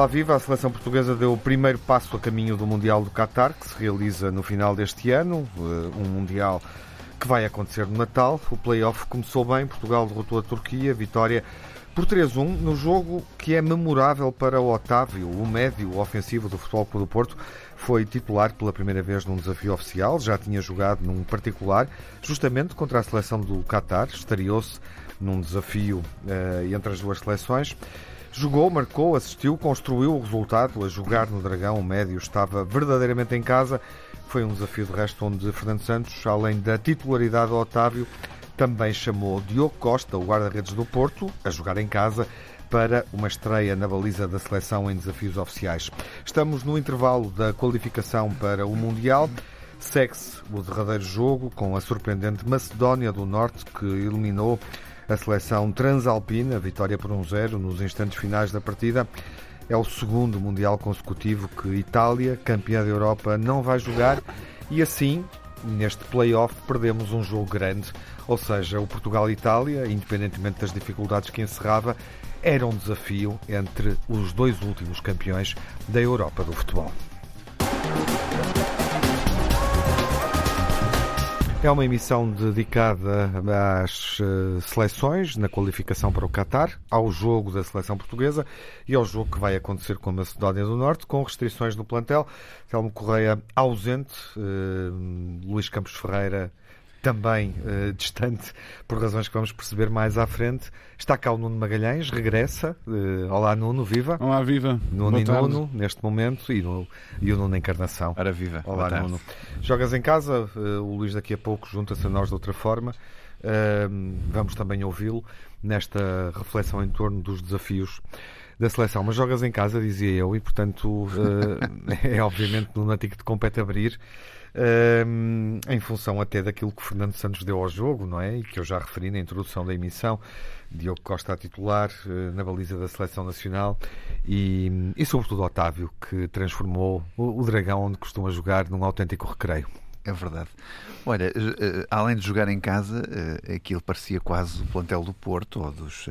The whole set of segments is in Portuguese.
Olá, viva! A seleção portuguesa deu o primeiro passo a caminho do Mundial do Qatar, que se realiza no final deste ano. Eh, um Mundial que vai acontecer no Natal. O play-off começou bem, Portugal derrotou a Turquia, vitória por 3-1 no jogo que é memorável para o Otávio, o médio ofensivo do Futebol Clube do Porto. Foi titular pela primeira vez num desafio oficial, já tinha jogado num particular, justamente contra a seleção do Qatar, estreou-se num desafio uh, entre as duas seleções. Jogou, marcou, assistiu, construiu o resultado. A jogar no Dragão, o médio estava verdadeiramente em casa. Foi um desafio de resto onde Fernando Santos, além da titularidade do Otávio, também chamou Diogo Costa, o guarda-redes do Porto, a jogar em casa para uma estreia na baliza da seleção em desafios oficiais. Estamos no intervalo da qualificação para o Mundial. Segue-se o derradeiro jogo com a surpreendente Macedónia do Norte, que eliminou a seleção transalpina, vitória por 1-0 nos instantes finais da partida. É o segundo Mundial consecutivo que Itália, campeã da Europa, não vai jogar e assim, neste play-off, perdemos um jogo grande. Ou seja, o Portugal-Itália, independentemente das dificuldades que encerrava, era um desafio entre os dois últimos campeões da Europa do futebol. É uma emissão dedicada às eh, seleções na qualificação para o Qatar, ao jogo da seleção portuguesa e ao jogo que vai acontecer com a Macedónia do Norte, com restrições no plantel. Telmo Correia ausente, eh, Luís Campos Ferreira também uh, distante, por razões que vamos perceber mais à frente. Está cá o Nuno Magalhães, regressa. Uh, olá, Nuno, viva. Olá, viva. Nuno Boa e tarde. Nuno, neste momento, e, no, e o Nuno Encarnação. Ora, viva. Olá, Boa Nuno. Tarde. Jogas em casa, uh, o Luís daqui a pouco junta-se a nós de outra forma. vamos também ouvi-lo nesta reflexão em torno dos desafios da seleção. Mas jogas em casa, dizia eu, e portanto é obviamente no que te compete abrir em função até daquilo que Fernando Santos deu ao jogo, não é? E que eu já referi na introdução da emissão. Diogo Costa a titular uh, na baliza da seleção nacional e, e sobretudo Otávio, que transformou o, o Dragão, onde costuma jogar, num autêntico recreio. É verdade. Olha, eh, além de jogar em casa, eh, aquilo parecia quase o plantel do Porto, ou dos,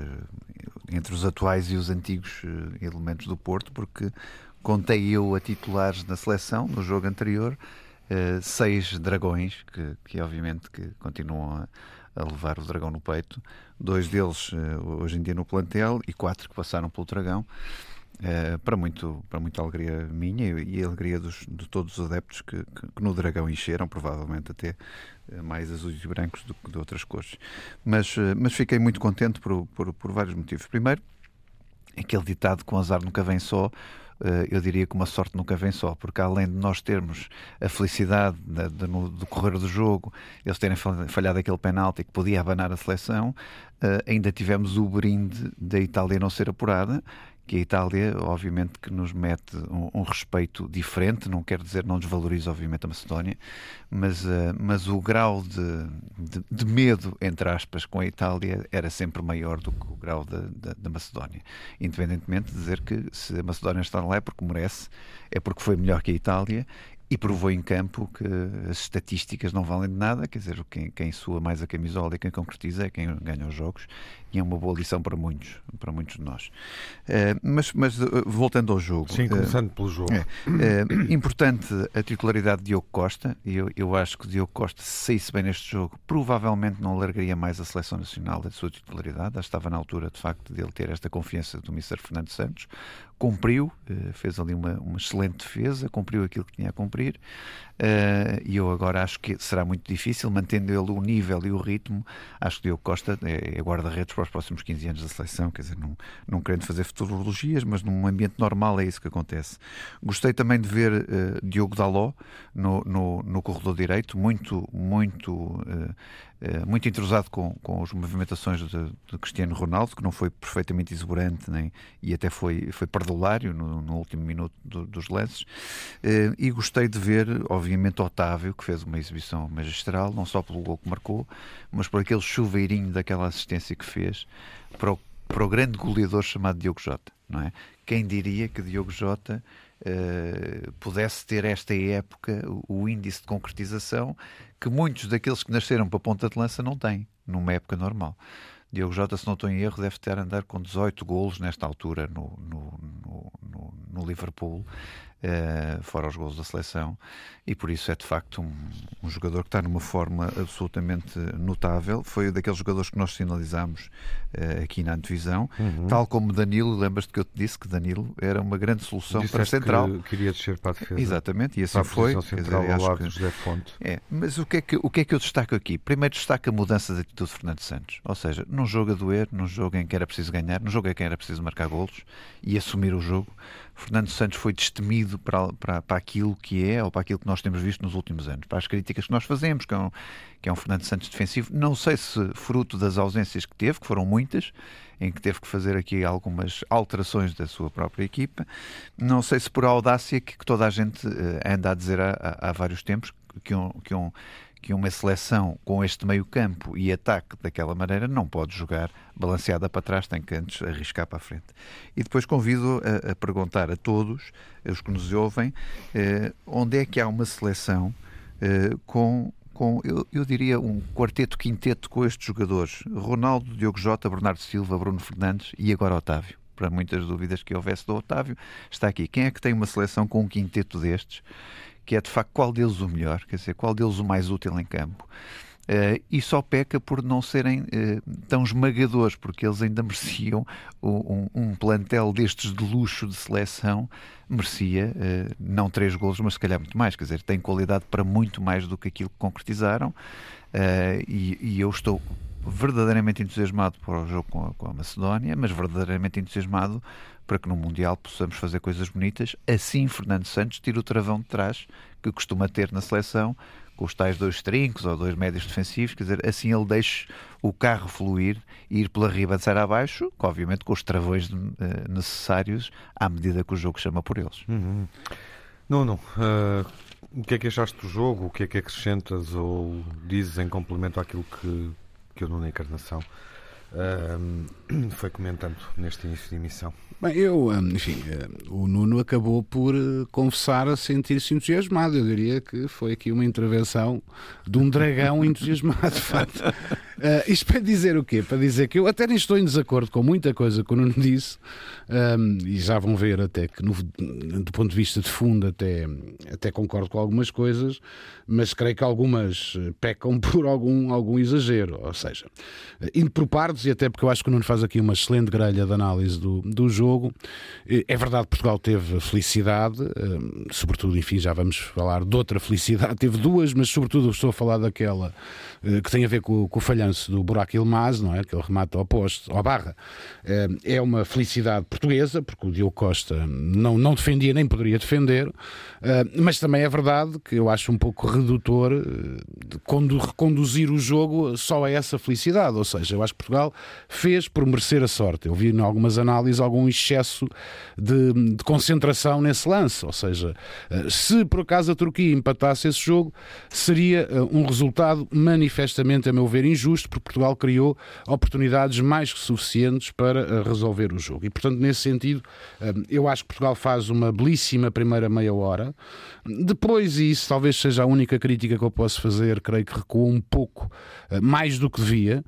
entre os atuais e os antigos elementos do Porto, porque contei eu a titulares na seleção no jogo anterior uh, seis dragões, que, que obviamente que continuam a, a, levar o dragão no peito, dois deles uh, hoje em dia no plantel e quatro que passaram pelo dragão. Uh, para, muito, para muita alegria minha e a alegria dos, de todos os adeptos que, que, que no Dragão encheram, provavelmente até mais azuis e brancos do que de outras cores. Mas, mas fiquei muito contente por, por, por vários motivos. Primeiro, aquele ditado com azar nunca vem só, eh, eu diria que uma sorte nunca vem só, porque além de nós termos a felicidade de, de, no decorrer do jogo, eles terem falhado aquele penalti que podia abanar a seleção, eh, ainda tivemos o brinde da Itália não ser apurada que a Itália, obviamente, que nos mete um, um, respeito diferente, não quer dizer, não desvaloriza, obviamente, a Macedónia, mas, uh, mas o grau de, de, de, medo, entre aspas, com a Itália era sempre maior do que o grau da Macedónia. Independentemente de dizer que se a Macedónia está lá é porque merece, é porque foi melhor que a Itália e provou em campo que as estatísticas não valem de nada, quer dizer, quem, quem sua mais a camisola e quem concretiza é quem ganha os jogos, e é uma boa lição para muitos, para muitos de nós. Uh, mas, mas uh, voltando ao jogo. Sim, começando uh, pelo jogo. É, importante a titularidade de Diogo Costa, eu, eu acho que Diogo Costa, se saísse bem neste jogo, provavelmente não largaria mais a seleção nacional da sua titularidade, já estava na altura, de facto, de ele ter esta confiança do Mr. Fernando Santos, cumpriu, fez ali uma, uma excelente defesa, cumpriu aquilo que tinha a cumprir, e eu agora acho que será muito difícil, mantendo ele o nível e o ritmo, acho que Diogo Costa é, é guarda-redes para os próximos 15 anos da seleção, quer dizer, não, não querendo fazer futurologias, mas num ambiente normal é isso que acontece. Gostei também de ver uh, Diogo Daló no, no, no, corredor direito, muito, muito, uh, muito entrosado com, com as movimentações de, de, Cristiano Ronaldo, que não foi perfeitamente exuberante nem, e até foi, foi perdulário no, no último minuto do, dos lances. e gostei de ver, obviamente, Otávio, que fez uma exibição magistral, não só pelo gol que marcou, mas por aquele chuveirinho daquela assistência que fez para o, para o grande goleador chamado Diogo Jota, não é? Quem diria que Diogo Jota uh, pudesse ter esta época o, o índice de concretização que muitos daqueles que nasceram para a ponta de lança não têm numa época normal. Diogo Jota, se não estou em erro, deve ter a andar com 18 golos nesta altura no, no, no, no Liverpool. Uh, fora os gols da seleção, e por isso é de facto um, um, jogador que está numa forma absolutamente notável. Foi daqueles jogadores que nós sinalizámos uh, aqui na antevisão, uhum. tal como Danilo. Lembras-te que eu te disse que Danilo era uma grande solução para a central. Que queria descer para a defesa. Exatamente, e assim foi. Central dizer, ao lado que... José Fonte. É, mas o que, é que, o que é que eu destaco aqui? Primeiro destaco a mudança de atitude de Fernando Santos, ou seja, num jogo a doer, num jogo em que era preciso ganhar, num jogo em que era preciso marcar golos e assumir o jogo. Fernando Santos foi destemido para, para, para aquilo que é ou para aquilo que nós temos visto nos últimos anos, para as críticas que nós fazemos, que é um, que é um Fernando Santos defensivo. Não sei se fruto das ausências que teve, que foram muitas, em que teve que fazer aqui algumas alterações da sua própria equipa. Não sei se por audácia que, que toda a gente uh, anda a dizer há, há, há vários tempos que um, que um que uma seleção com este meio-campo e ataque daquela maneira não pode jogar balanceada para trás, tem que antes arriscar para a frente. E depois convido a, a perguntar a todos, os que nos ouvem, eh, onde é que há uma seleção eh, com com, eu, eu, diria, um quarteto, quinteto com estes jogadores: Ronaldo, Diogo Jota, Bernardo Silva, Bruno Fernandes e agora Otávio. Para muitas dúvidas que houvesse do Otávio, está aqui. Quem é que tem uma seleção com um quinteto destes? Que é de facto qual deles o melhor, quer dizer, qual deles o mais útil em campo. Uh, e só peca por não serem uh, tão esmagadores, porque eles ainda mereciam um, um, plantel destes de luxo de seleção, merecia uh, não três golos, mas se calhar muito mais, quer dizer, tem qualidade para muito mais do que aquilo que concretizaram, e, e, eu estou verdadeiramente entusiasmado para o jogo com a, com a Macedónia, mas verdadeiramente entusiasmado para que no Mundial possamos fazer coisas bonitas. Assim, Fernando Santos tira o travão de trás que costuma ter na seleção, com os tais dois trincos ou dois médios defensivos, quer dizer, assim ele deixa o carro fluir e ir pela riba de ser abaixo, obviamente com os travões uh, necessários à medida que o jogo chama por eles. Uhum. Não, não. Uh, o que é que achaste do jogo? O que é que acrescentas ou dizes em complemento àquilo que, que eu não na encarnação uh, foi comentando neste início de emissão? Bem, eu, enfim, eh, o Nuno acabou por eh, confessar a sentir-se entusiasmado. Eu diria que foi aqui uma intervenção de um dragão entusiasmado, de facto. Uh, isto para dizer o quê? Para dizer que eu até nem estou em desacordo com muita coisa que o Nuno disse, um, e já vão ver até que, no, do ponto de vista de fundo, até, até concordo com algumas coisas, mas creio que algumas pecam por algum, algum exagero. Ou seja, indo por partes, e até porque eu acho que o Nuno faz aqui uma excelente grelha de análise do, do jogo. É verdade que Portugal teve felicidade, hum, sobretudo, enfim, já vamos falar de outra felicidade. Teve duas, mas sobretudo estou a falar daquela eh, que tem a ver com, com o falhanço do Buraco Ilmaz, não é? Que ele remata ao posto, ao barra. Eh, é uma felicidade portuguesa, porque o Diogo Costa não, não defendia nem poderia defender, eh, mas também é verdade que eu acho um pouco redutor de reconduzir o jogo só a essa felicidade. Ou seja, eu acho que Portugal fez por merecer a sorte. Eu vi em algumas análises algum excesso de, de concentração nesse lance. Ou seja, se por acaso a Turquia empatasse esse jogo, seria um resultado manifestamente, a meu ver, injusto, porque Portugal criou oportunidades mais que suficientes para eh, resolver o jogo. E, portanto, nesse sentido, eh, eu acho que Portugal faz uma belíssima primeira meia hora. Depois, e isso talvez seja a única crítica que eu posso fazer, creio que recuou um pouco eh, mais do que devia,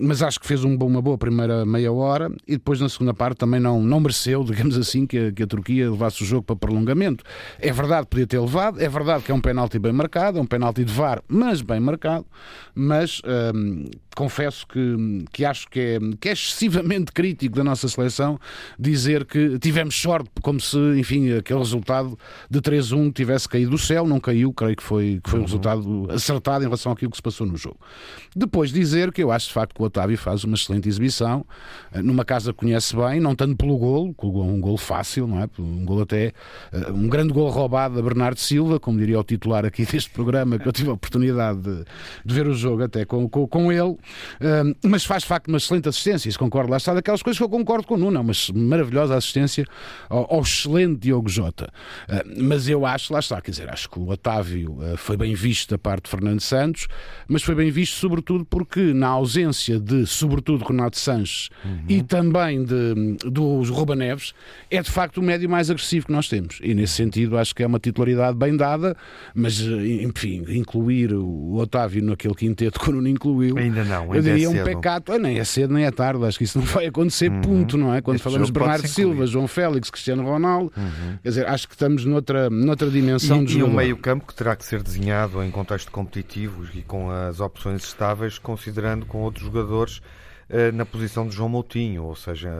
mas acho que fez uma boa primeira meia hora e depois na segunda parte também não, não mereceu, digamos assim, que a, que a Turquia levasse o jogo para prolongamento. É verdade, podia ter levado, é verdade que é um penalti bem marcado, é um penalti de VAR, mas bem marcado mas hum, confesso que, que acho que é, que é excessivamente crítico da nossa seleção dizer que tivemos sorte, como se, enfim, aquele resultado de 3-1 tivesse caído do céu, não caiu, creio que foi, que foi um uhum. resultado acertado em relação àquilo que se passou no jogo. Depois dizer que eu acho de facto que o Otávio faz uma excelente exibição, eh, numa casa que conhece bem, não tanto pelo golo, um golo fácil, não é? Um golo até, eh, um grande golo roubado a Bernardo Silva, como diria o titular aqui deste programa, que eu tive a oportunidade de, de ver o jogo até com, com, com ele, mas faz de facto uma excelente assistência, isso concordo lá está, daquelas coisas que eu concordo com o Nuno, é uma maravilhosa assistência ao, ao excelente Diogo Jota. Uh, mas eu acho, lá está, quer dizer, acho que o Otávio uh, foi bem visto da parte de Fernando Santos, mas foi bem visto sobretudo porque na ausência de, sobretudo, Renato Sanches uhum. e também de, do Ruba Neves, é de facto o médio mais agressivo que nós temos. E nesse sentido acho que é uma titularidade bem dada, mas enfim, incluir o Otávio naquele quinteto que o Nuno incluiu. Ainda Não, eu diria é um pecado. Ah, nem é cedo nem é tarde, acho que isso não vai acontecer, uhum. ponto, não é? Quando este falamos de Bernardo Silva, João Félix, Cristiano Ronaldo, uhum. quer dizer, acho que estamos noutra, noutra dimensão e, de E um meio-campo que terá que ser desenhado em contexto competitivo e com as opções estáveis, considerando com outros jogadores eh, na posição de João Moutinho, ou seja,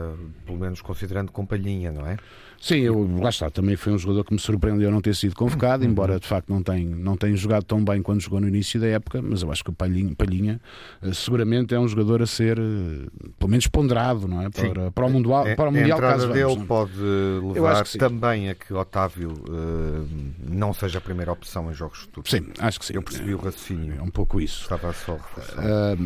pelo menos considerando com Palhinha, não é? Sim, eu, lá está, também foi um jogador que me surpreendeu não ter sido convocado, uhum. embora de facto não tenha, não tenha jogado tão bem quando jogou no início da época, mas eu acho que o Palhinha, Palhinha eh, seguramente é um jogador a ser, eh, pelo menos, ponderado, não é? Para, para o Mundial, é, para o mundial a entrada caso dele vamos, pode levar também a que Otávio uh, não seja a primeira opção em jogos futuros. Sim, acho que sim. Eu percebi o raciocínio. É um pouco isso. Estava só a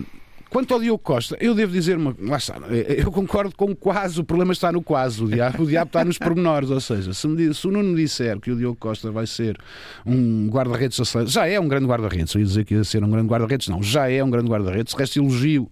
Quanto ao Diogo Costa, eu devo dizer uma. Lá está, eu concordo com quase, o problema está no quase, o diabo, o diabo está nos pormenores. Ou seja, se, me, se o Nuno disser que o Diogo Costa vai ser um guarda-redes, já é um grande guarda-redes, eu ia dizer que ia ser um grande guarda-redes, não, já é um grande guarda-redes. Resta elogio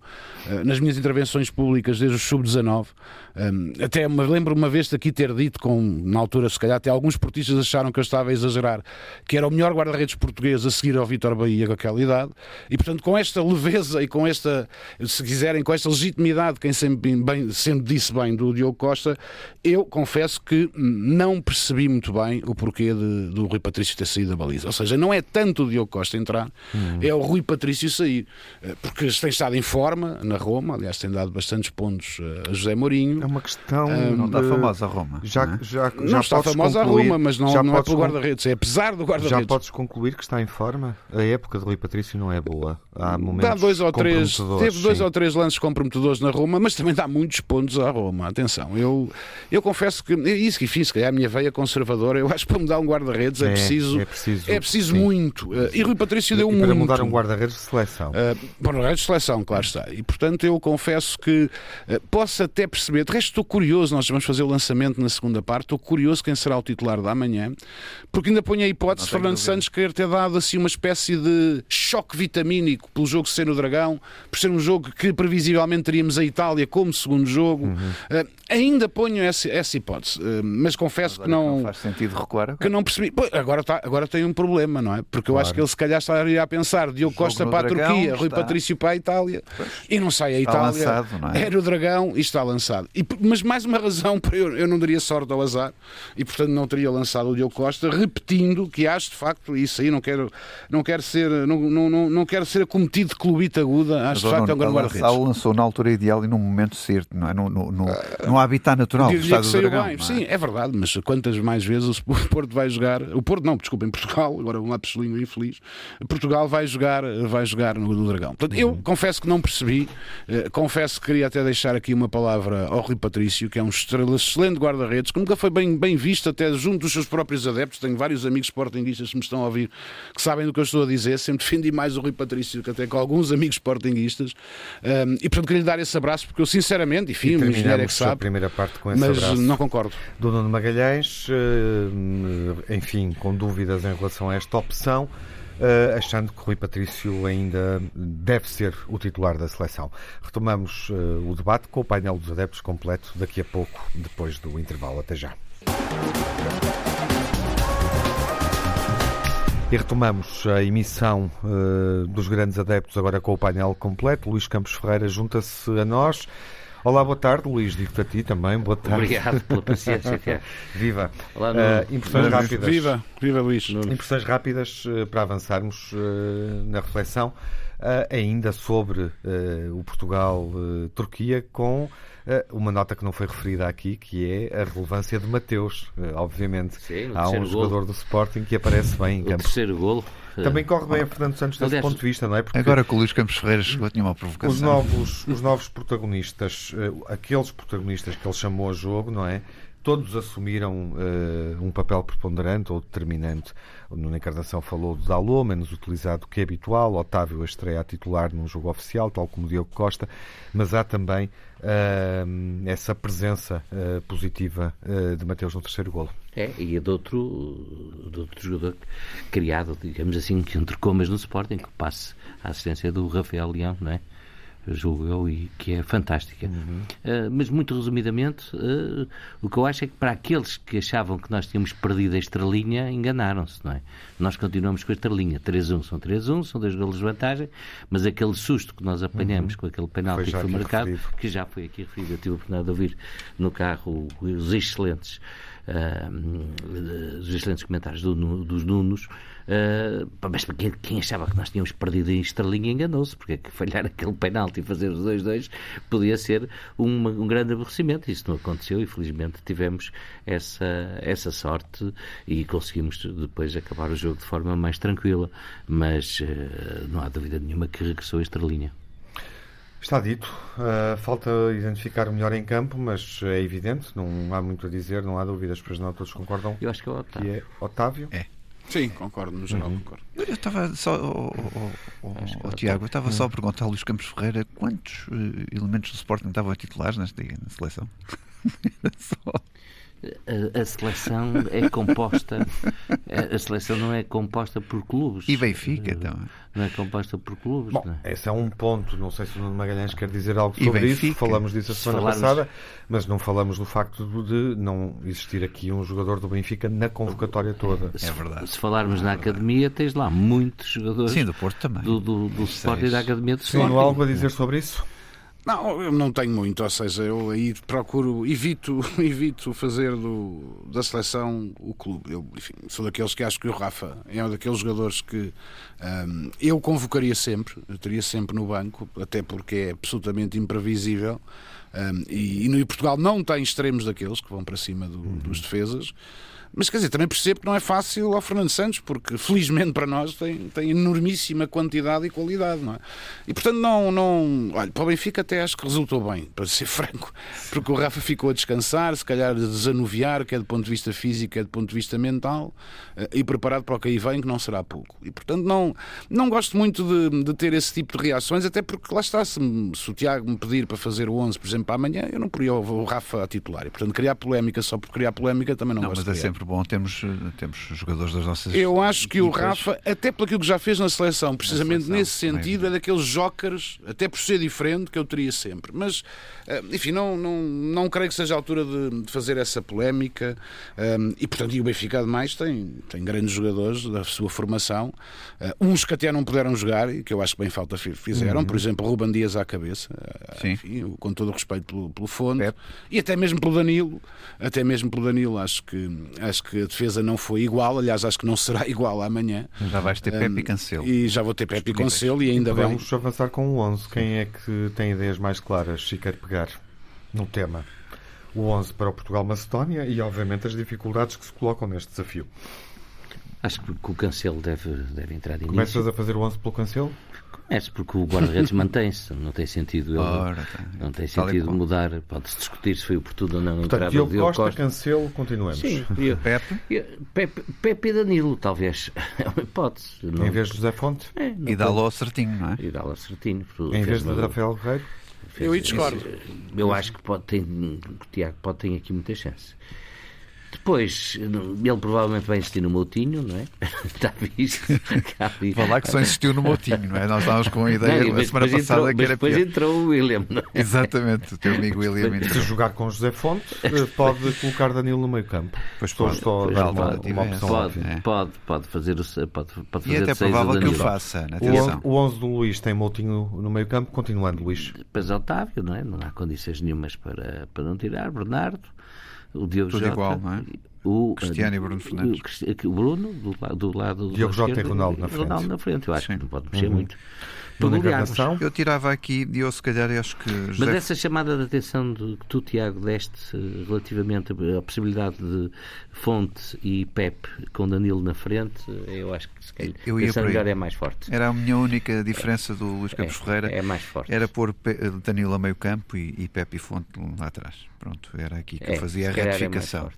uh, nas minhas intervenções públicas desde o sub-19. Um, até me lembro uma vez daqui ter dito, com, na altura, se calhar, até alguns portistas acharam que eu estava a exagerar, que era o melhor guarda-redes português a seguir ao Vitor Bahia com aquela idade, e portanto, com esta leveza e com esta, se quiserem, com esta legitimidade, quem sempre, bem, sempre disse bem do Diogo Costa, eu confesso que não percebi muito bem o porquê de, do Rui Patrício ter saído da baliza. Ou seja, não é tanto o Diogo Costa entrar, hum. é o Rui Patrício sair, eh, porque tem estado em forma na Roma, aliás, tem dado bastantes pontos eh, a José Mourinho. É uma questão. Um, não está famosa a Roma. Já, não, é? já, já não está famosa a Roma, mas não, não é pelo guarda-redes, é apesar do guarda-redes. Já podes concluir que está em forma? A época de Rui Patrício não é boa. Há momentos dá dois ou três, teve dois sim. ou três lances comprometedores na Roma, mas também dá muitos pontos à Roma. Atenção, eu, eu confesso que isso que enfim, se calhar a minha veia conservadora, eu acho que para mudar um guarda-redes é, é, preciso, é preciso, é preciso muito. Eh, e Rui Patrício deu e muito. Para mudar um guarda-redes de seleção. Uh, guarda-redes de seleção, claro está. E portanto eu confesso que uh, posso até perceber. De resto, estou curioso, nós vamos fazer o lançamento na segunda parte. Estou curioso quem será o titular da manhã, porque ainda ponho a hipótese de Fernando Santos querer ter dado assim uma espécie de choque vitamínico pelo jogo ser no Dragão, por ser um jogo que previsivelmente teríamos a Itália como segundo jogo. Uhum. Uh, ainda ponho essa, essa hipótese, uh, mas confesso que não, não faz sentido recuar. Agora. Que não percebi. Pô, agora, tá, agora tem um problema, não é? Porque eu claro. acho que ele se calhar estaria a pensar Diogo Costa para a Dragão, Turquia, está... Rui Patrício para a Itália pois. e não sai a Itália. Lançado, é? Era o Dragão e está lançado. E, mas mais uma razão para eu, eu não daria sorte ao azar e portanto não teria lançado o Diogo Costa, repetindo que acho de facto isso aí não quero, não quero ser não, não, não, não quero ser acometido de clubita aguda, acho de facto é um grande guarda-redes. lançou na altura ideal e num momento certo, não é? No, no, no, no habitat natural do Estado do Dragão. Bem. É? Sim, é verdade, mas quantas mais vezes o Porto vai jogar, o Porto não, desculpa, em Portugal, agora um lápis língua infeliz, Portugal vai jogar, vai jogar no, no Dragão. Portanto, eu uhum. confesso que não percebi, uh, confesso que queria até deixar aqui uma palavra ao Rui Patrício, que é um estrela, excelente guarda-redes, que nunca foi bem, bem visto até junto dos seus próprios adeptos. Tenho vários amigos sportinguistas que me estão a ouvir que sabem do que eu estou a dizer. Sempre defendi mais o Rui Patrício que até com alguns amigos sportinguistas. Um, e portanto queria lhe dar esse abraço, porque eu sinceramente, enfim, o engenheiro é que sabe. a primeira parte com esse mas abraço. não concordo. Do Nuno Magalhães, enfim, com dúvidas em relação a esta opção. Uh, achando que Rui Patrício ainda deve ser o titular da seleção. Retomamos uh, o debate com o painel dos adeptos completo daqui a pouco, depois do intervalo. Até já. E retomamos a emissão uh, dos grandes adeptos agora com o painel completo. Luís Campos Ferreira junta-se a nós. Olá, boa tarde, Luís. Digo-te a ti também. Boa tarde. Obrigado pela paciência. Que é. Viva. Olá, uh, impressões rápidas. Viva, viva Luís. Impressões rápidas uh, para avançarmos uh, na reflexão ainda sobre o Portugal-Turquia com uma nota que não foi referida aqui, que é a relevância de Mateus, obviamente. Sim, Há um jogador do Sporting que aparece bem em campo. O terceiro golo também corre bem a Fernando Santos desse Aliás, ponto de vista, não é? Porque agora que o Luís Campos Ferreira chegou, tinha uma provocação. Os novos, os novos protagonistas, eh, aqueles protagonistas que ele chamou a jogo, não é? Todos assumiram uh, um papel preponderante ou determinante. O Nuno Encarnação falou do Dalô, menos utilizado que é habitual. Otávio a estreia a titular num jogo oficial, tal como Diogo Costa. Mas há também uh, essa presença uh, positiva de Mateus no terceiro golo. É, e é de outro, de outro jogador criado, digamos assim, que entre comas no Sporting, que passe a assistência do Rafael Leão, não é? Julgo eu, e que é fantástica. Uh, mas, muito resumidamente, uh, o que eu acho é que para aqueles que achavam que nós tínhamos perdido a estrelinha, enganaram-se, não é? Nós continuamos com a estrelinha. 3-1 são 3-1, são dois golos de vantagem, mas aquele susto que nós apanhamos uhum. com aquele penalti que foi marcado, referido. que já foi aqui referido, eu tive a oportunidade de ouvir no carro os excelentes uh, os excelentes comentários do, dos Nunos, uh, mas quem, quem, achava que nós tínhamos perdido em estrelinha enganou-se, porque é que falhar aquele penalti e fazer os 2-2 podia ser uma, um grande aborrecimento. Isso não aconteceu e felizmente tivemos essa, essa sorte e conseguimos depois acabar o jogo de forma mais tranquila, mas uh, não há dúvida nenhuma que regressou a estrelinha. Está dito. Uh, falta identificar melhor em campo, mas é evidente, não há muito a dizer, não há dúvidas, pois não todos concordam. Eu acho que é o Otávio. Que é Otávio? É. Sim, concordo, no geral uhum. concordo. Eu estava só, oh, oh, oh, oh Tiago, eu estava uhum. só a perguntar ao Luís Campos Ferreira quantos uh, elementos do Sporting estavam titulares nesta na seleção? só a, a, seleção é composta a, seleção não é composta por clubes. E Benfica então? não é composta por clubes Bom, é? esse é um ponto. Não sei se o Nuno Magalhães quer dizer algo sobre isso. Falamos disso a semana falarmos... passada mas não falamos do facto de não existir aqui um jogador do Benfica na convocatória toda. É verdade. Se falarmos é na academia tens lá muitos jogadores sim do Porto também. do, do, do Sporting e da academia do Sim, algo a dizer sobre isso não, eu não tenho muito, ou seja, eu aí procuro, evito, evito fazer do, da seleção o clube. Eu, enfim, sou daqueles que acho que o Rafa é um daqueles jogadores que um, eu convocaria sempre, eu teria sempre no banco, até porque é absolutamente imprevisível. Um, e, e no Portugal não tem extremos daqueles que vão para cima do, uhum. dos defesas. Mas quer dizer, também percebo que não é fácil ao Fernando Santos, porque felizmente para nós tem, tem enormíssima quantidade e qualidade, não é? E portanto, não, não. Olha, para o Benfica até acho que resultou bem, para ser franco, porque o Rafa ficou a descansar, se calhar a desanuviar, quer do ponto de vista físico, quer do ponto de vista mental, eh, e preparado para o que aí vem, que não será pouco. E portanto, não, não gosto muito de, de ter esse tipo de reações, até porque lá está, se, se o Tiago me pedir para fazer o 11, por exemplo, para amanhã, eu não poria o Rafa a titular. E portanto, criar polémica só por criar polémica também não, não gosto mas é sempre sempre bom termos, temos jogadores das nossas Eu acho que equipas. o Rafa, até pelo que já fez na seleção, precisamente na seleção, nesse sentido, é daqueles jokers, até por ser diferente, que eu teria sempre. Mas, eh, enfim, não, não, não creio que seja a altura de, de fazer essa polémica. Um, e, portanto, e o Benfica, ademais, tem, tem grandes jogadores da sua formação. Uns que até não puderam jogar e que eu acho que bem falta fizeram. Uhum. Por exemplo, Ruban Dias à cabeça. Uh, enfim, com todo o respeito pelo, pelo fundo. E até mesmo pelo Danilo. Até mesmo pelo Danilo, acho que acho que a defesa não foi igual, aliás, acho que não será igual amanhã. Já vais ter Pepe e Cancelo. E já vou ter Pepe e Cancelo e ainda bem. Vamos avançar com o 11. Quem é que tem ideias mais claras se quer pegar no tema? O 11 para o Portugal-Macedónia e, obviamente, as dificuldades que se colocam neste desafio. Acho que o Cancelo deve, deve entrar de Começas a fazer o 11 pelo Cancelo? É porque o guarda-redes mantém-se, não tem sentido, Ora, tá. não tem sentido mudar. Pode-se discutir se foi oportuno ou não Portanto, Diogo Costa, Costa, Cancelo, continuemos. Sim, e, Pepe? Pepe? Pepe e Danilo, talvez. É uma hipótese. Não... Em vez de José Fonte? É, e dá-lo certinho, não é? E dá-lo certinho. Em vez de Rafael Guerreiro? Eu discordo. Eu acho que pode ter, o Tiago pode ter aqui muita chance. Depois, ele provavelmente vai insistir no Moutinho, não é? Está visto. Falar que só insistiu no Moutinho, não é? Nós estávamos com a ideia não, a semana passada entrou, que era depois pior. entrou o William, não é? Exatamente, o teu amigo William. Se jogar com José Fonte, eh, pode colocar Danilo no meio campo. Pois pode, Estou pois a dar uma, uma opção. Pode, é. pode, pode fazer o pode, pode fazer E é até provável que o faça. O 11 do Luís tem Moutinho no meio campo, continuando Luís. Depois Otávio, não é? Não há condições nenhumas para, para não tirar. Bernardo, o Diogo Tudo Jota, igual, não é? O Cristiano e Bruno Fernandes. O, Bruno, do, do lado do Diogo Jota e Ronaldo na frente. Ronaldo na frente, eu acho Sim. que não pode mexer uhum. muito. Eu tirava aqui, e eu se calhar acho que. José... Mas essa chamada de atenção de, que tu, Tiago, deste eh, relativamente à possibilidade de Fonte e Pep com Danilo na frente, eu acho que se calhar eu ia melhor é mais forte. Era a minha única diferença do Luís Campos é, Ferreira. É mais forte. Era pôr Danilo a meio campo e, e Pep e Fonte lá atrás. Pronto, era aqui que é, eu fazia a retificação.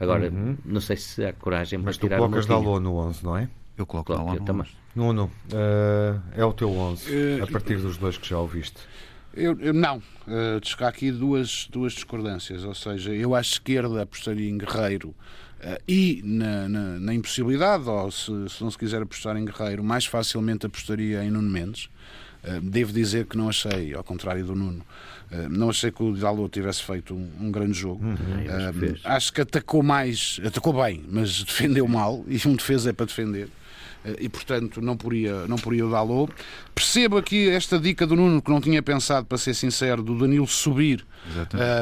Agora, uhum. não sei se há coragem Mas para tirar Mas tu colocas Dalot no 11, não é? Eu coloco Dalot no também. 11. Nuno, uh, é o teu 11, uh, a partir dos dois que já ouviste. Eu, eu não. Uh, há aqui duas, duas discordâncias. Ou seja, eu à esquerda apostaria em Guerreiro uh, e na, na, na, impossibilidade, ou se, se não se quiser apostar em Guerreiro, mais facilmente apostaria em Nuno Mendes. Uh, devo dizer que não achei, ao contrário do Nuno, uh, não achei que o Dalot tivesse feito um, um grande jogo. Uhum, uh, acho que atacou mais, atacou bem, mas defendeu mal, e um defesa é para defender. E portanto não poria, não poria o Dalot. Percebo aqui esta dica do Nuno que não tinha pensado, para ser sincero, do Danilo subir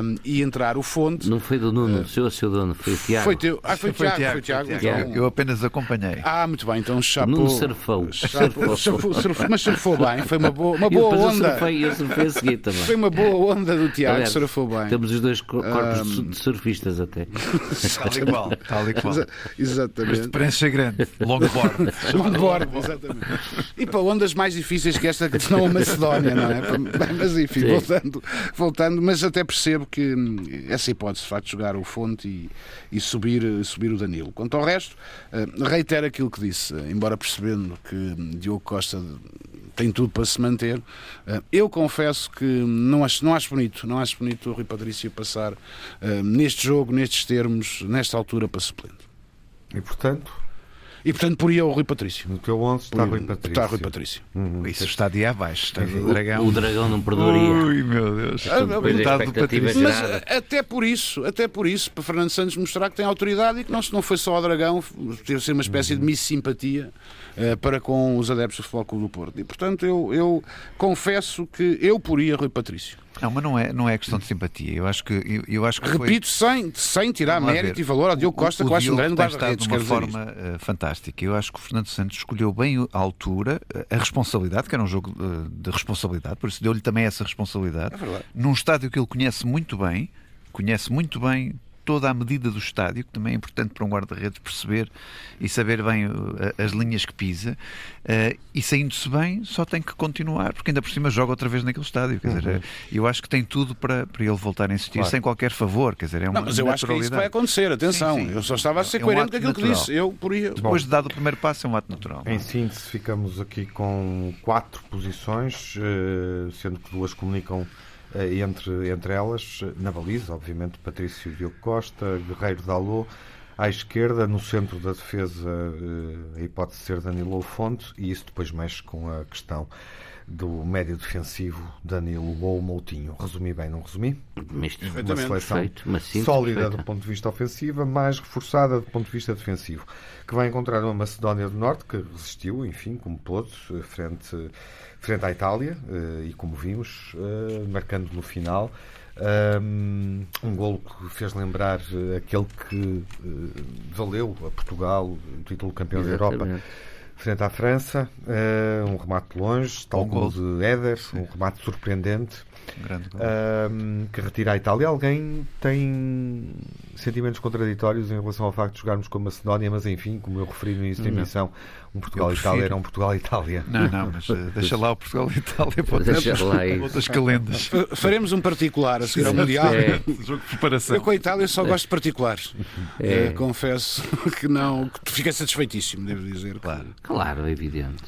um, e entrar o Fonte. Não foi do Nuno, uh, seu, seu dono, foi o Tiago. Foi teu. Ah, foi, foi, Tiago, foi Tiago. Foi Tiago. Então, eu apenas acompanhei. Ah, muito bem, então chapou. Nuno surfou. Chapou, surfou, surfou, mas surfou bem, foi uma boa, uma boa eu onda. Eu surfei, eu surfei a seguir também. Foi uma boa onda do Tiago, Aliás, surfou bem. Temos os dois corpos um... de surfistas até. Tal e qual, tal e qual. Exatamente. Mas prensa grande, longboard. longboard, exatamente. E para ondas mais difíceis que esta que não a Macedónia, não é? Mas enfim, voltando, voltando, mas até percebo que essa hipótese, de facto, jogar o Fonte e, e subir, subir o Danilo. Quanto ao resto, uh, reitero aquilo que disse, uh, embora percebendo que Diogo Costa tem tudo para se manter, uh, eu confesso que não acho, não acho bonito, não acho bonito o Rui Patrício passar neste jogo, nestes termos, nesta altura para suplente. E portanto, e portanto poria o Rui Patrício. No teu 11 está Rui Patrício. Está Rui Patrício. Uhum. Isso está de abaixo. Está o, dragão. o dragão não perdoaria. Ui, meu Deus. Ah, do Patrício. Mas até por isso, até por isso, para Fernando Santos mostrar que tem autoridade e que não, não foi só o dragão, teve ser uma espécie uhum. de miss simpatia uh, para com os adeptos do Futebol Clube do Porto. E portanto eu, eu confesso que eu poria Rui Patrício. Não, mas não é, não é questão de simpatia. Eu acho que, eu, eu acho que Repito, foi... sem, sem tirar mérito e valor ao Diogo Costa, o, que eu acho um grande guarda-redes. de uma forma uh, fantástica. Eu acho que o Fernando Santos escolheu bem a altura, eh, a responsabilidade, que era um jogo uh, de responsabilidade, por isso deu-lhe também essa responsabilidade. É num estádio que ele conhece muito bem, conhece muito bem toda a medida do estádio, que também é importante para um guarda-redes perceber e saber bem uh, as linhas que pisa. Uh, e saindo-se bem, só tem que continuar, porque ainda por cima joga outra vez naquele estádio. Quer uhum. dizer, eu acho que tem tudo para, para ele voltar a insistir claro. sem qualquer favor. Quer dizer, é uma não, mas eu acho que isso vai acontecer, atenção. Sim, sim. Eu só estava a ser é coerente um com aquilo natural. que disse. Eu poria. Depois de dado o primeiro passo, é um ato natural. Em síntese, ficamos aqui com quatro posições, uh, sendo que duas comunicam eh, entre, entre elas, na baliza, obviamente, Patrício Diogo Costa, Guerreiro Dalô, à esquerda, no centro da defesa, eh, a hipótese de ser Danilo Fonte, e isso depois mexe com a questão do médio defensivo Danilo ou Moutinho. Resumi bem, não resumi? uma seleção perfeito, uma sólida perfeita. do ponto de vista ofensivo, mais reforçada do ponto de vista defensivo, que vai encontrar uma Macedónia do Norte que resistiu, enfim, como todos, eh, frente frente à Itália, eh, e como vimos, eh, marcando no final. Um, golo que fez lembrar eh, aquele que valeu a Portugal o título de campeão Exatamente. da Europa frente à França. um remate longe, tal como o de Éder, um remate surpreendente. Um, que retira a Itália. Alguém tem sentimentos contraditórios em relação ao facto de jogarmos com a Macedónia, mas enfim, como eu referi no início da emissão, um Portugal-Itália era um Portugal-Itália. Não, não, mas uh, deixa lá o Portugal-Itália para outras, outras calendas. Faremos um particular a seguir ao Mundial. É. Jogo de preparação. Eu com a Itália só gosto de particulares. É. Uh, confesso que não, que fiquei satisfeitíssimo, devo dizer. Claro, claro, é evidente.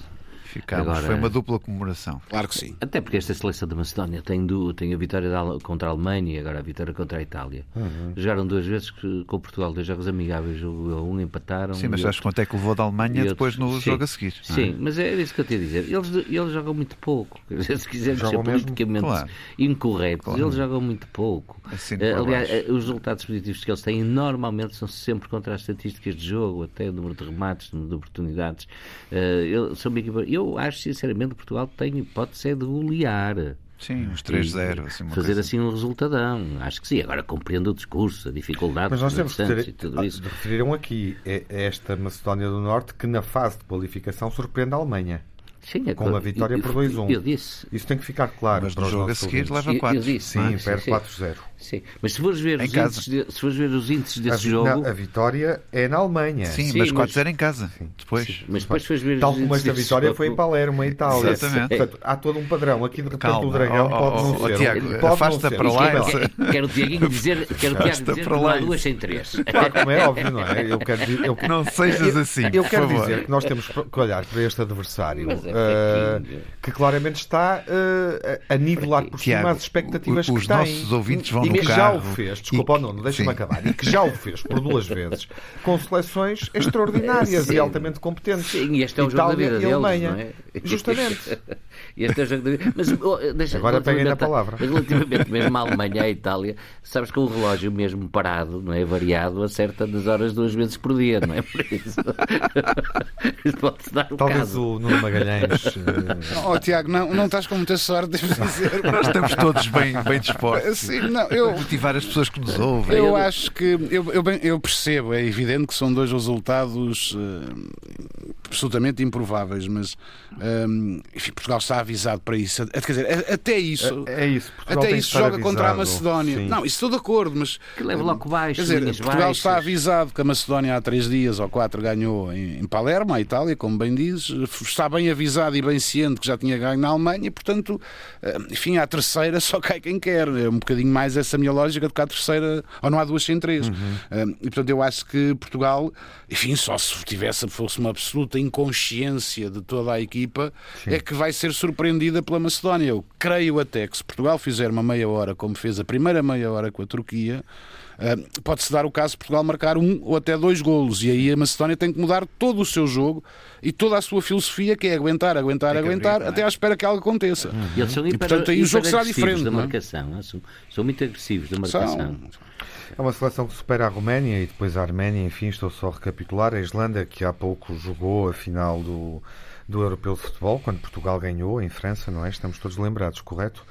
Ficámos. Agora, Foi uma dupla comemoração. Claro que sim. Até porque esta seleção da Macedónia tem, do, tem a vitória contra a Alemanha e agora a vitória contra a Itália. Uhum. Jogaram duas vezes com Portugal, dois jogos amigáveis. Um empataram. Sim, mas sabes quanto é que levou da Alemanha depois no sim, jogo a seguir? Sim, é? mas é isso que eu te ia dizer. Eles, eles jogam muito pouco. Se quisermos ser politicamente claro. incorretos, claro. eles jogam muito pouco. Assim uh, aliás, uh, os resultados positivos que eles têm normalmente são sempre contra as estatísticas de jogo, até o número de remates, o número de oportunidades. Uh, eu, sou uma equipa, eu acho sinceramente Portugal tem hipótese de golear. Sim, uns 3-0. Assim, fazer coisa. assim um resultadão. Acho que sim. Agora compreendo o discurso, a dificuldade Mas nós temos que ter, e tudo isso. referiram aqui é, é esta Macedónia do Norte que na fase de qualificação surpreende a Alemanha. Sim, é com uma vitória eu, por 2-1. Eu disse. Isso tem que ficar claro. Mas no jogo a seguir leva 4. Sim, perde 4-0. Sim, mas se fores ver, os índices, de, se fores ver os índices desse a, jogo. a vitória é na Alemanha. Sim, sim mas 4-0 em casa. Sim. Depois. Sim, mas depois fores ver Tal como esta vitória foi em Palermo, em Itália. Exatamente. Portanto, há todo um padrão. Aqui de repente Calma. o Dragão oh, pode não oh, ser. Tiago, pode afasta para lá. Quero, quero o Tiaguinho dizer, quero o Tiago dizer que não há duas sem três. Claro, como é óbvio, não é? Eu quero, eu, não sejas assim. Eu quero dizer que nós temos que olhar para este adversário uh, que claramente está uh, a nivelar por cima as expectativas os que tem. Os nossos ouvintes vão e no que carro. já o fez, desculpa, e, não, deixa-me acabar, e que já o fez por duas vezes, com seleções extraordinárias Sim. e altamente competentes. Sim, e este é o jogo Itália da vida e Alemanha. Deles, é? Justamente. este é o jogo da vida. Mas, oh, deixa, Agora peguem a palavra. Relativamente mesmo à Alemanha e à Itália, sabes que o relógio mesmo parado, não é variado, acerta das horas duas vezes por dia, não é por isso. Pode-se dar o Talvez caso. o Nuno Magalhães. Oh, Tiago, não, não estás com muita sorte, devo dizer. Nós estamos todos bem, bem dispostos. Sim, não, eu, motivar as pessoas que nos ouvem. Eu acho que eu, eu, eu percebo, é evidente que são dois resultados uh, absolutamente improváveis, mas um, enfim, Portugal está avisado para isso. Quer dizer, até isso. É, é isso. Portugal até isso joga avisado. contra a Macedónia. Sim. Não, isso estou de acordo, mas. Que leva logo baixo. Quer dizer, Portugal baixas. está avisado que a Macedónia há três dias ou quatro ganhou em, em Palermo, a Itália, como bem dizes. Está bem avisado e bem ciente que já tinha ganho na Alemanha e, portanto, enfim, à terceira só cai quem quer. É um bocadinho mais essa minha lógica do que à terceira, ou não há duas sem três. Uhum. E, portanto, eu acho que Portugal, enfim, só se tivesse, fosse uma absoluta inconsciência de toda a equipa, Sim. é que vai ser surpreendida pela Macedónia. Eu creio até que se Portugal fizer uma meia hora, como fez a primeira meia hora com a Turquia, Uh, pode-se dar o caso de Portugal marcar um ou até dois golos e aí a Macedónia tem que mudar todo o seu jogo e toda a sua filosofia que é aguentar, aguentar, aguentar abrir, até à espera que algo aconteça. Uhum. E, eles são hiper, e portanto aí o jogo será diferente. Da é? marcação, são, são muito agressivos da marcação. São... É uma seleção que supera a Roménia e depois a Arménia, enfim, estou só a recapitular. A Islândia, que há pouco jogou a final do, do Europeu de Futebol, quando Portugal ganhou em França, não é? Estamos todos lembrados, correto?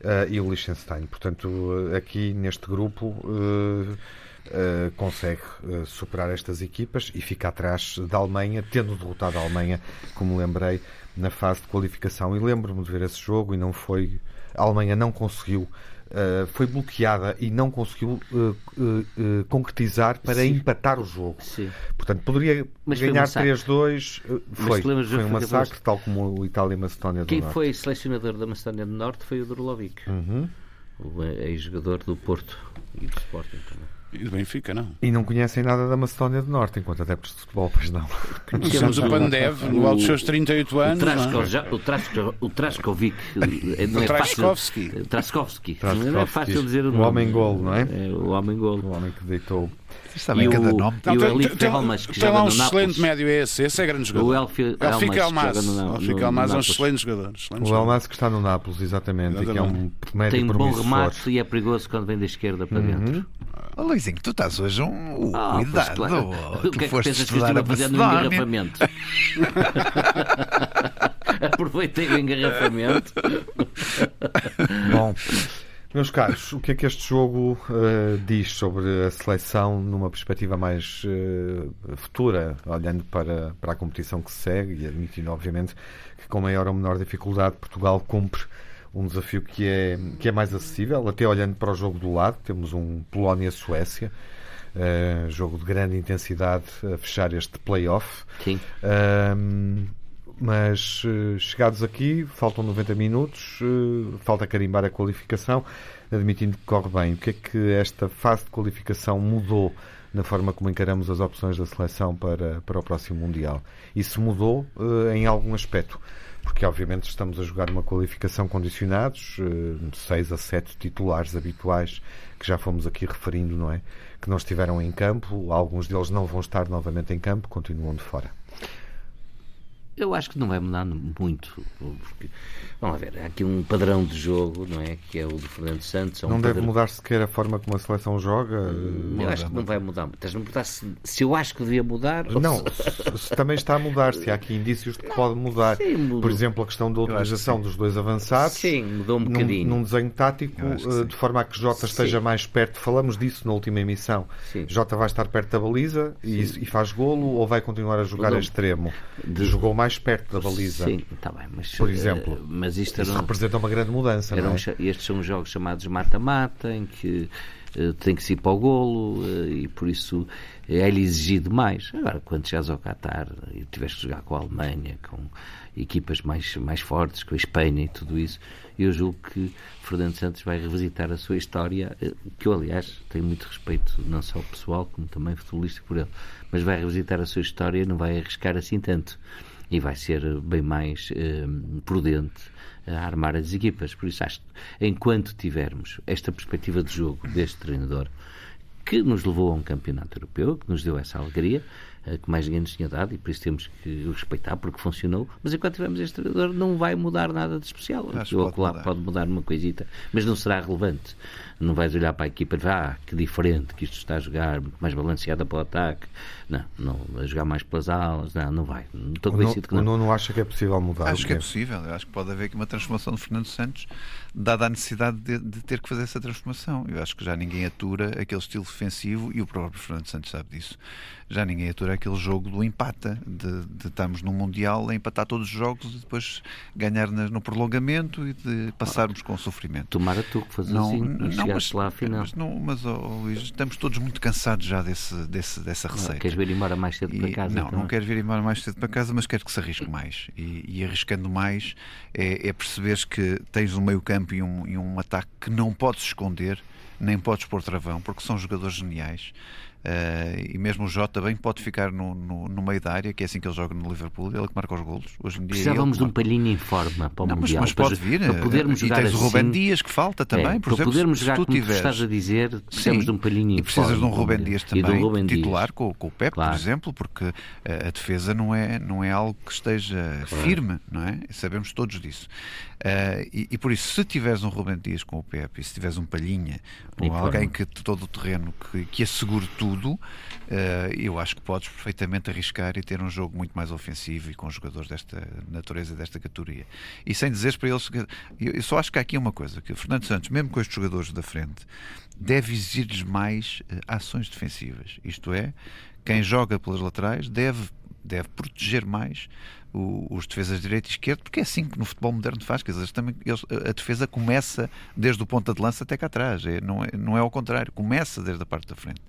Uh, e o Liechtenstein. Portanto, aqui neste grupo uh, uh, consegue superar estas equipas e fica atrás da Alemanha, tendo derrotado a Alemanha, como lembrei, na fase de qualificação. E lembro-me de ver esse jogo e não foi. A Alemanha não conseguiu. Uh, foi bloqueada e não conseguiu uh, uh, concretizar para Sim. empatar o jogo. Sim. Portanto, poderia Mas ganhar foi um 3-2. foi, foi um massacre, tal como o Itália e a Macedónia do Quem Norte. foi selecionador da Macedónia do Norte foi o Drolovic, uhum. o ex-jogador do Porto e do Sporting também. E do Benfica, não. E não conhecem nada da Macedónia do Norte, enquanto adeptos de futebol, pois não. Conhecemos o Pandev, no alto dos seus 38 anos. O, Trasko, o Traskovic. Não o é Traskovski. Fácil, Traskovski. Não é fácil dizer o O nome. homem-gol, não é? é? O homem-gol. O homem que deitou. Sabem cada nome. E o Elif tem, Elmas, que tem joga lá um no Nápoles. excelente médio é esse. Esse é grande jogador. O Elfi, no, Elfica no, Elmas é um excelente jogador. Excelente O. Elmas que está no Nápoles, exatamente. E que é um médio Tem bom promissor. remate e é perigoso quando vem da esquerda para dentro. Oh, Luizinho, tu estás hoje um. Ah, cuidado. claro. oh, O tu que é que foste pensas que eu estive a fazer no engarrafamento? Aproveitei o engarrafamento. Bom, meus caros, o que é que este jogo eh, diz sobre a seleção numa perspectiva mais eh, futura, olhando para, para a competição que se segue e admitindo, obviamente, que com maior ou menor dificuldade Portugal cumpre um desafio que é, que é mais acessível, até olhando para o jogo do lado, temos um Polónia-Suécia, eh, jogo de grande intensidade a fechar este play-off. Sim. Mas eh, chegados aqui, faltam 90 minutos, eh, falta carimbar a qualificação, admitindo que corre bem. O que é que esta fase de qualificação mudou na forma como encaramos as opções da seleção para, para o próximo Mundial? Isso mudou eh, em algum aspecto, porque obviamente estamos a jogar uma qualificação condicionados, 6 a 7 titulares habituais que já fomos aqui referindo, não é? Que não estiveram em campo, alguns deles não vão estar novamente em campo, continuam de fora. Eu acho que não vai mudar muito. Porque, vamos ver, há aqui um padrão de jogo, não é? Que é o do Fernando Santos. é um Não deve padrão- mudar sequer a forma como a seleção joga? Eu acho que não vai mudar. Estás-me a perguntar se, se eu acho que devia mudar Não, se- se, se também está a mudar, se há aqui indícios de que pode mudar. sim. Por exemplo, a questão da utilização dos dois avançados. Sim, mudou um Num, bocadinho. num desenho tático, que eh, de forma a que Jota esteja Sim. mais perto. Falamos disso na última emissão. Sim. Jota vai estar perto da baliza e, e faz golo ou vai continuar a jogar Mudou. a extremo? De- Jogou mais perto da baliza. Sim, está bem, mas, Por eh, exemplo, mas isto Isso um- representa uma grande mudança, não é? estes são jogos chamados mata-mata, em que eh, tem que se ir para o golo eh, e por isso é-lhe exigido mais. Agora, quando chegas ao Qatar e tiveres que jogar com a Alemanha, com equipas mais, mais fortes, com a Espanha e tudo isso, eu julgo que Fernando Santos vai revisitar a sua história, eh, que eu, aliás, tenho muito respeito, não só pessoal, como também futebolístico por ele, mas vai revisitar a sua história e não vai arriscar assim tanto. E vai ser bem mais eh, prudente a armar as equipas. Por isso, acho que enquanto tivermos esta perspectiva de jogo deste treinador, que nos levou a um campeonato europeu, que nos deu essa alegria, eh, que mais ninguém nos tinha dado, e por isso temos que o respeitar, porque funcionou. Mas enquanto tivermos este treinador, não vai mudar nada de especial. Acho o pode mudar. pode mudar uma coisita, mas não será relevante. Não vais olhar para a equipa e dizer, ah, que diferente que isto está a jogar, muito mais balanceada para o ataque. Não, não, a jogar mais pelas alas, não, não vai. Não estou convencido que o não. Nuno acha que é possível mudar. Acho que é possível. Eu acho que pode haver aqui uma transformação de Fernando Santos, dada a necessidade de, de ter que fazer essa transformação. Eu acho que já ninguém atura aquele estilo defensivo e o próprio Fernando Santos sabe disso. Já ninguém atura aquele jogo do empata, de, de estarmos num Mundial a empatar todos os jogos e depois ganhar nas- no prolongamento e de passarmos com sofrimento. Tomara tu que fazes assim e chegaste lá à final. mas, não, mas ó, Luís, estamos todos muito cansados já desse, desse, dessa receita. Queres vir embora mais cedo para E- casa? não, então? não quero vir embora mais cedo para casa, mas quero que se arrisque mais. E, e arriscando mais é, é perceberes que tens um meio campo e um, e um ataque que não podes esconder, nem podes pôr travão, porque são jogadores geniais. Eh, e mesmo o Jota bem pode ficar no, no, no meio da área, que é assim que ele joga no Liverpool, ele que marca os golos. Hoje em dia Precisávamos de um palhinho em forma para o Não, mas, Mundial. mas para pode vir. Para podermos e jogar tens o Rubem assim, Dias que falta também, é, por para exemplo. podermos se, jogar se tu tiveres, estás a dizer, precisamos Sim. de um palhinho em E precisas forma de um Rubem. Dias também, Rubem Dias. titular com, com o Pep, Claro. por exemplo, porque a, a defesa não é, não é algo que esteja firme, não é? Sabemos todos disso. Ah, e, e por isso, se tiveres um Rubem Dias com o Pep e se tiveres um Palhinha ou alguém forma. que todo o terreno que, que assegure tudo, ah, eu acho que podes perfeitamente arriscar e ter um jogo muito mais ofensivo e com jogadores desta natureza, desta categoria. E sem dizeres para eles. que- Eu, eu só acho que há aqui uma coisa: que o Fernando Santos, mesmo com estes jogadores da frente, deve exigir-lhes mais eh, ações defensivas. Isto é, quem joga pelas laterais deve, deve proteger mais o- os defesas direito e esquerdo, porque é assim que no futebol moderno faz. Dizer, eles também, eles- a defesa começa desde o ponta de lança até cá atrás, é, não, é, não é ao contrário, começa desde a parte da frente.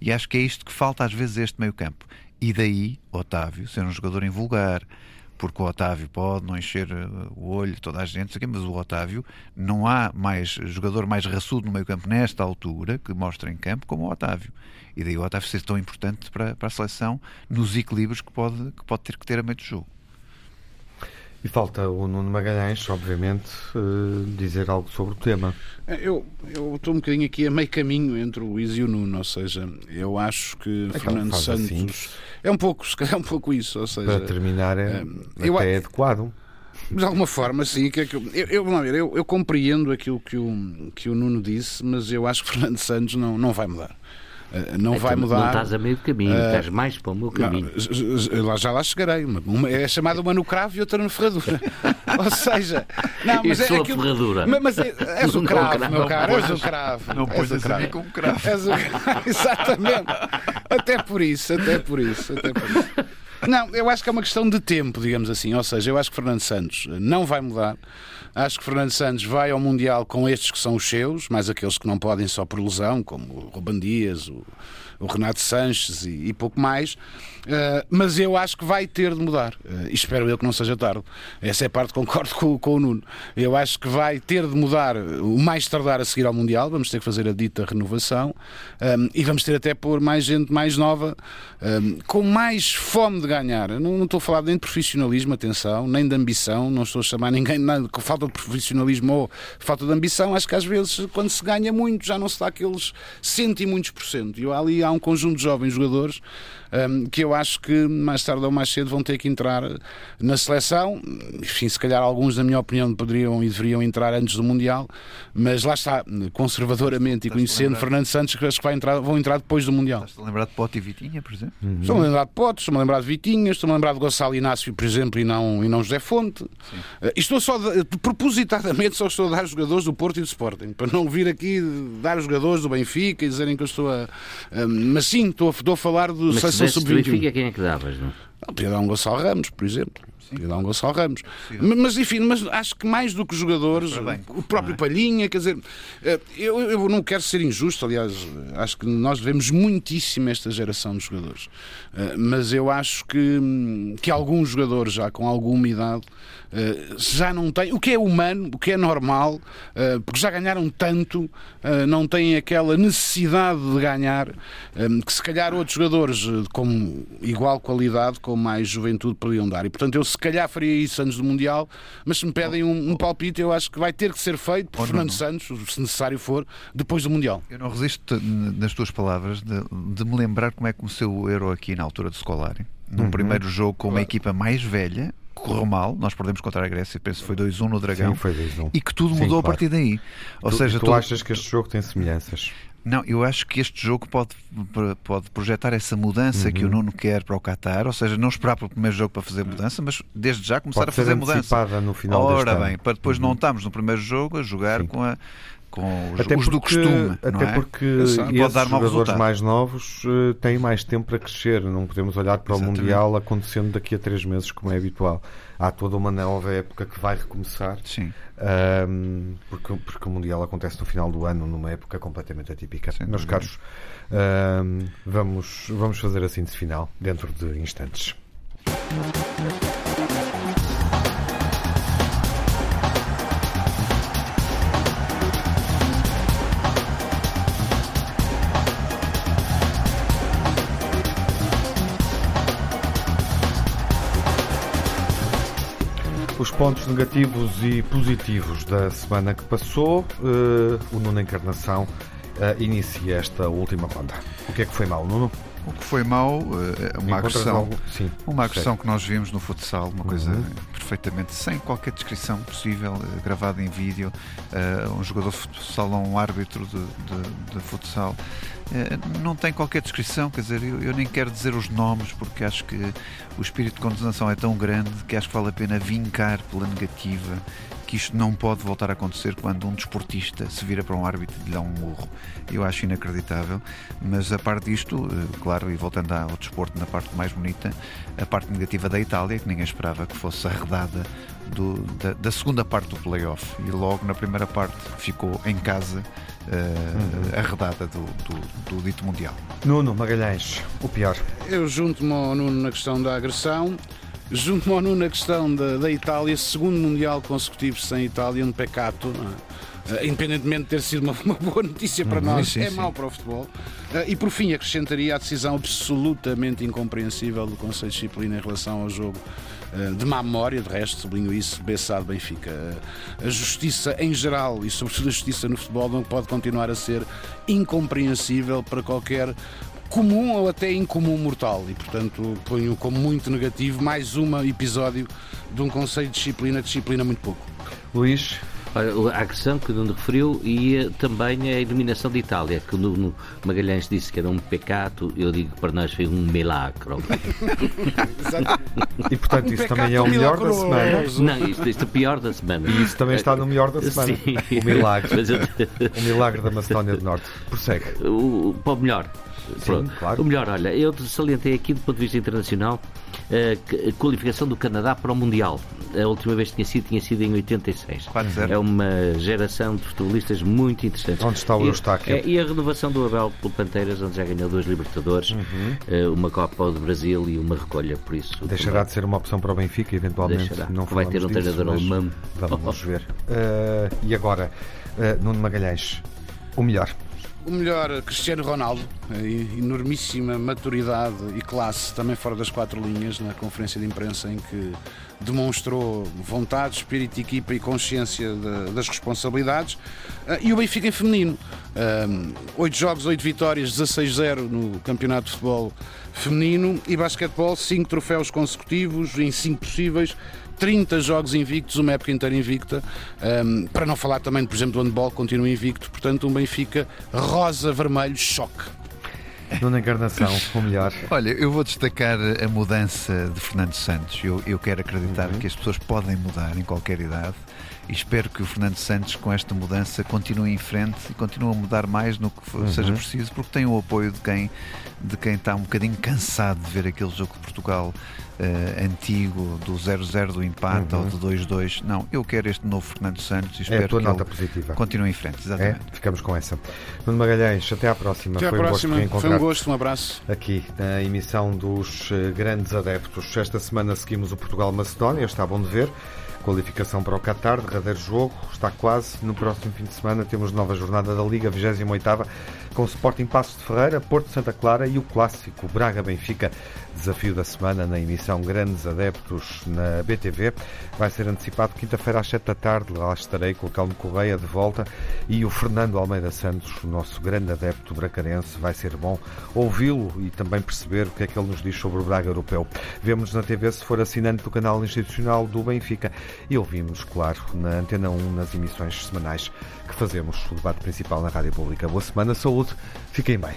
E acho que é isto que falta às vezes a este meio campo. E daí, Otávio, ser um jogador invulgar, porque o Otávio pode não encher eh, o olho toda a gente, mas o Otávio não há mais jogador mais raçudo no meio campo nesta altura que mostra em campo como o Otávio. E daí o Otávio ser tão importante para, para a seleção nos equilíbrios que pode, que pode ter que ter a meio do jogo. E falta o Nuno Magalhães, obviamente, eh, dizer algo sobre o tema. Eu, eu estou um bocadinho aqui a meio caminho entre o Luís e o Nuno, ou seja, eu acho que Então, Fernando faz Santos assim. é um pouco, calhar, um pouco isso, ou seja, Para terminar, é, eu até é adequado. de alguma forma, sim, que é que eu, eu, vamos ver, eu, eu compreendo aquilo que o, que o Nuno disse, mas eu acho que Fernando Santos não, não vai mudar. Eh, Não É, vai mudar. Não estás a meio caminho, estás mais para o meu caminho. Não, lá- já lá chegarei. Uma, uma- é chamada uma no cravo e outra na ferradura. Ou seja, não, mas Eu é a aquilo- ferradura. Mas, mas é, és o cravo, cravo, meu caro, és o cravo. Não ponhas a cravo. como cravo. És o cravo, Exatamente. Até por isso, até por isso, até por isso. Não, eu acho que é uma questão de tempo, digamos assim. Ou seja, eu acho que Fernando Santos não vai mudar. Acho que Fernando Santos vai ao Mundial com estes que são os seus, mais aqueles que não podem só por lesão, como o Ruben Dias, o, o Renato Sanches e, e pouco mais. Uh, mas eu acho que vai ter de mudar. Uh, espero eu que não seja tarde. Essa é a parte que concordo com, com o Nuno. Eu acho que vai ter de mudar o mais tardar a seguir ao Mundial. Vamos ter que fazer a dita renovação. Um, e vamos ter até pôr mais gente mais nova, um, com mais fome de ganhar. Não, não estou a falar nem de profissionalismo, atenção, nem de ambição. Não estou a chamar ninguém nada com falta de profissionalismo ou falta de ambição. Acho que às vezes, quando se ganha muito, já não se dá aqueles cento e muitos por cento. E ali há um conjunto de jovens jogadores um, que eu acho que mais tarde ou mais cedo vão ter que entrar na seleção. Enfim, se calhar alguns, na minha opinião, poderiam e deveriam entrar antes do Mundial, mas lá está, conservadoramente e conhecendo? Fernando Santos, que acho que vai entrar, vão entrar depois do Mundial. Estás-te a lembrar de Pote e Vitinha, por exemplo? Estou-me a lembrar de Potes, estou-me a lembrar de Vitinhas, estou-me a lembrar de Gonçalo Inácio, por exemplo, e não, e não José Fonte. Eh, e estou só, de- propositadamente, só estou a dar jogadores do Porto e do Sporting, para não vir aqui dar os jogadores do Benfica e dizerem que eu estou a. a- mas sim, estou a, estou a falar do Mas Benfica, sub-21. quem é que davas? Não? Não, Podia dar um Gonçalo Ramos, por exemplo. Podia dar um Gonçalo Ramos. Mas, enfim, mas acho que mais do que jogadores, o próprio é? Palhinha, quer dizer, eh, eu, eu não quero ser injusto, aliás, acho que nós devemos muitíssimo a esta geração de jogadores. Eh, mas eu acho que, hum, que alguns jogadores já com alguma idade já não têm, o que é humano, o que é normal, porque já ganharam tanto, não têm aquela necessidade de ganhar que se calhar outros jogadores com igual qualidade, com mais juventude podiam dar. E portanto eu se calhar faria isso antes do Mundial, mas se me pedem um, um palpite, eu acho que vai ter que ser feito por Fernando Santos, se necessário for, depois do Mundial. Eu não resisto, nas tuas palavras, de, de me lembrar como é que começou o Euro aqui na altura do Scolari. Num uhum. primeiro jogo com uma equipa mais velha, correu mal, nós perdemos contra a Grécia, penso que foi 2-1 no Dragão. Sim, foi 2-1. E que tudo Sim, mudou claro. a partir daí. Ou tu, seja, tu, tu achas que este jogo tem semelhanças? Não, eu acho que este jogo pode, pode projetar essa mudança uhum. que o uhum. Nuno quer para o Qatar, ou seja, não esperar pelo primeiro jogo para fazer mudança, mas desde já começar pode a fazer mudança. no final Ora bem, ano. para depois uhum. não estarmos no primeiro jogo a jogar Sim. com a com os, até os porque, do costume. Até é? porque esses jogadores mais novos uh, têm mais tempo para crescer. Não podemos olhar para Exatamente. o Mundial acontecendo daqui a três meses, como é habitual. Há toda uma nova época que vai recomeçar. Sim. Um, porque, porque o Mundial acontece no final do ano, numa época completamente atípica. Sim, Meus caros, um, vamos, vamos fazer a síntese final dentro de instantes. Pontos negativos e positivos da semana que passou, uh, o Nuno Encarnação uh, inicia esta última ronda. O que é que foi mal, Nuno? O que foi mal, uh, uma agressão. Sim, uma agressão que nós vimos no futsal, uma coisa uhum. perfeitamente sem qualquer descrição possível, gravada em vídeo, uh, um jogador de futsal a um árbitro de, de, de futsal. Não tem qualquer descrição, quer dizer, eu, eu, nem quero dizer os nomes porque acho que o espírito de condenação é tão grande que acho que vale a pena vincar pela negativa que isto não pode voltar a acontecer quando um desportista se vira para um árbitro e lhe dá um murro. Eu acho inacreditável, mas a parte disto, eh, claro, e voltando ao desporto na parte mais bonita, a parte negativa da Itália, que ninguém esperava que fosse arredada do, da, da, segunda parte do playoff e logo na primeira parte ficou em casa uh, arredada do, do, do, dito Mundial. Nuno Magalhães, o pior. Eu junto-me ao Nuno na questão da agressão. Junto-me ao Nuno na questão da, da Itália, segundo Mundial consecutivo sem Itália, um pecato, uh, independentemente de ter sido uma, uma boa notícia para uhum, nós, sim, é sim. mau para o futebol. Uh, e por fim, acrescentaria a decisão absolutamente incompreensível do Conselho de Disciplina em relação ao jogo uh, de má memória, de resto, sublinho isso, Bessado Benfica. a justiça em geral e, sobretudo, a justiça no futebol não pode continuar a ser incompreensível para qualquer comum ou até incomum mortal e, portanto, ponho como muito negativo mais um episódio de um conceito de disciplina, disciplina muito pouco. Luís? a agressão que o Nuno referiu e eh, também a eliminação de Itália, que o Nuno Magalhães disse que era um pecado, eu digo que para nós foi um milagre. e portanto, isso também é o melhor da semana. Não, isto, isto é o pior da semana. E isso também está no melhor da semana. Sim. O milagre. o milagre da Macedónia do Norte. Prossegue. O, para o melhor. Sim, claro. O melhor, olha, eu salientei aqui do ponto de vista internacional a qualificação do Canadá para o Mundial. A última vez que tinha sido, tinha sido em 86. É uma geração de futebolistas muito interessantes. Onde está o Eustáquio? E, e a renovação do Abel pelo Panteiras, onde já ganhou dois Libertadores, uhum. Eh, uma Copa do Brasil e uma recolha, por isso... Deixará de ser uma opção para o Benfica, eventualmente. Deixará. Não Vai ter um disso, treinador alemão. Vamos ver. Uh, e agora, uh, Nuno Magalhães, o melhor o melhor Cristiano Ronaldo, enormíssima maturidade e classe também fora das quatro linhas na conferência de imprensa em que demonstrou vontade, espírito de equipa e consciência de, das responsabilidades. Ah, e o Benfica em feminino. Oito jogos, oito vitórias, 16-0 no campeonato de futebol feminino e basquetebol, cinco troféus consecutivos em cinco possíveis 30 jogos invictos, uma época inteira invicta, um, para não falar também, por exemplo, do handball, continua invicto, portanto, um Benfica rosa-vermelho, choque. Nuna Encarnação, o melhor. Olha, eu vou destacar a mudança de Fernando Santos. Eu, eu quero acreditar uhum. que as pessoas podem mudar em qualquer idade e espero que o Fernando Santos, com esta mudança, continue em frente e continue a mudar mais no que uhum. seja preciso, porque tem o apoio de quem de quem está um bocadinho cansado de ver aquele jogo de Portugal uh, antigo, do 0-0 do empate uhum. ou do 2-2. Não, eu quero este novo Fernando Santos e espero é a tua que nota positiva. continue em frente. Exatamente. É? Ficamos com essa. Nuno Magalhães, até à próxima. Até à Foi próxima. Um Foi um gosto, um abraço. Aqui na emissão dos eh, grandes adeptos. Esta semana seguimos o Portugal-Macedónia, está bom de ver. Qualificação para o Qatar, derradeiro jogo, está quase. No próximo fim de semana temos nova jornada da Liga, 28 com o Sporting Passos de Ferreira, Porto Santa Clara e o clássico Braga-Benfica. Desafio da semana na emissão Grandes Adeptos na BTV. Vai ser antecipado quinta-feira às 7 da tarde. Lá estarei com o Calmo Correia de volta e o Fernando Almeida Santos, o nosso grande adepto bracarense. Vai ser bom ouvi-lo e também perceber o que é que ele nos diz sobre o Braga Europeu. Vemos na TV se for assinante do canal institucional do Benfica e ouvimos, claro, na Antena 1, nas emissões semanais que fazemos o debate principal na Rádio Pública. Boa semana, saúde, Fiquem bem.